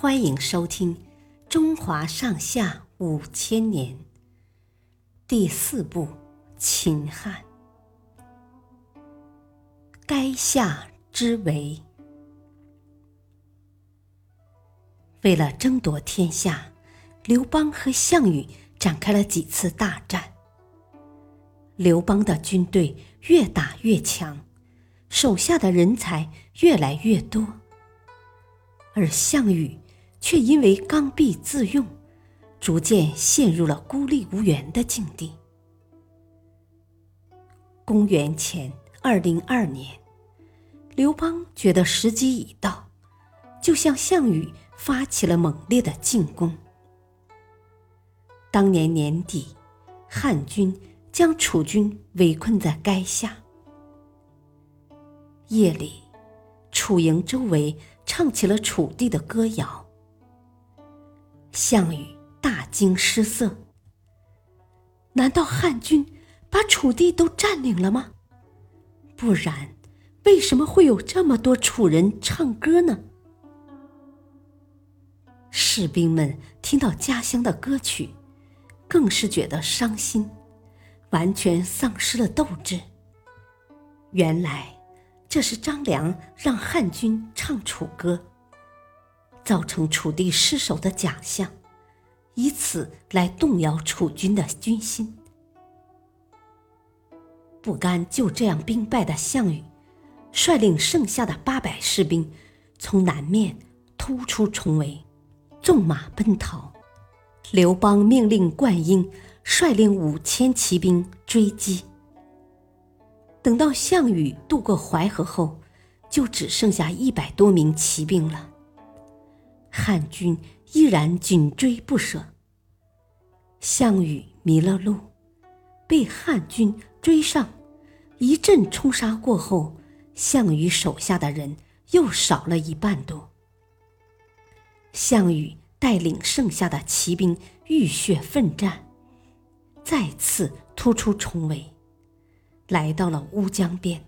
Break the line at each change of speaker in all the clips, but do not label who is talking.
欢迎收听《中华上下五千年》第四部《秦汉》。垓下之围，为了争夺天下，刘邦和项羽展开了几次大战。刘邦的军队越打越强，手下的人才越来越多，而项羽。却因为刚愎自用，逐渐陷入了孤立无援的境地。公元前二零二年，刘邦觉得时机已到，就向项羽发起了猛烈的进攻。当年年底，汉军将楚军围困在垓下。夜里，楚营周围唱起了楚地的歌谣。项羽大惊失色。难道汉军把楚地都占领了吗？不然，为什么会有这么多楚人唱歌呢？士兵们听到家乡的歌曲，更是觉得伤心，完全丧失了斗志。原来，这是张良让汉军唱楚歌。造成楚地失守的假象，以此来动摇楚军的军心。不甘就这样兵败的项羽，率领剩下的八百士兵，从南面突出重围，纵马奔逃。刘邦命令灌婴率领五千骑兵追击。等到项羽渡过淮河后，就只剩下一百多名骑兵了。汉军依然紧追不舍。项羽迷了路，被汉军追上，一阵冲杀过后，项羽手下的人又少了一半多。项羽带领剩下的骑兵浴血奋战，再次突出重围，来到了乌江边。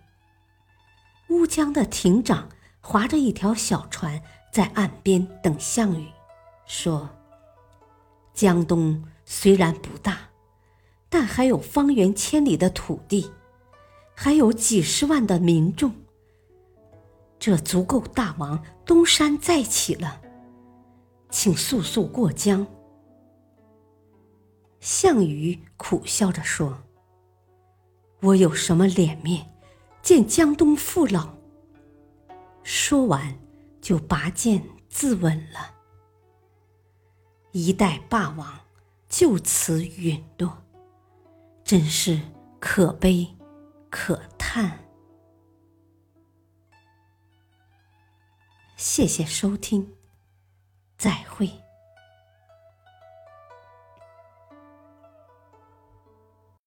乌江的亭长划着一条小船。在岸边等项羽，说：“江东虽然不大，但还有方圆千里的土地，还有几十万的民众，这足够大王东山再起了。请速速过江。”项羽苦笑着说：“我有什么脸面见江东父老？”说完。就拔剑自刎了，一代霸王就此陨落，真是可悲可叹。谢谢收听，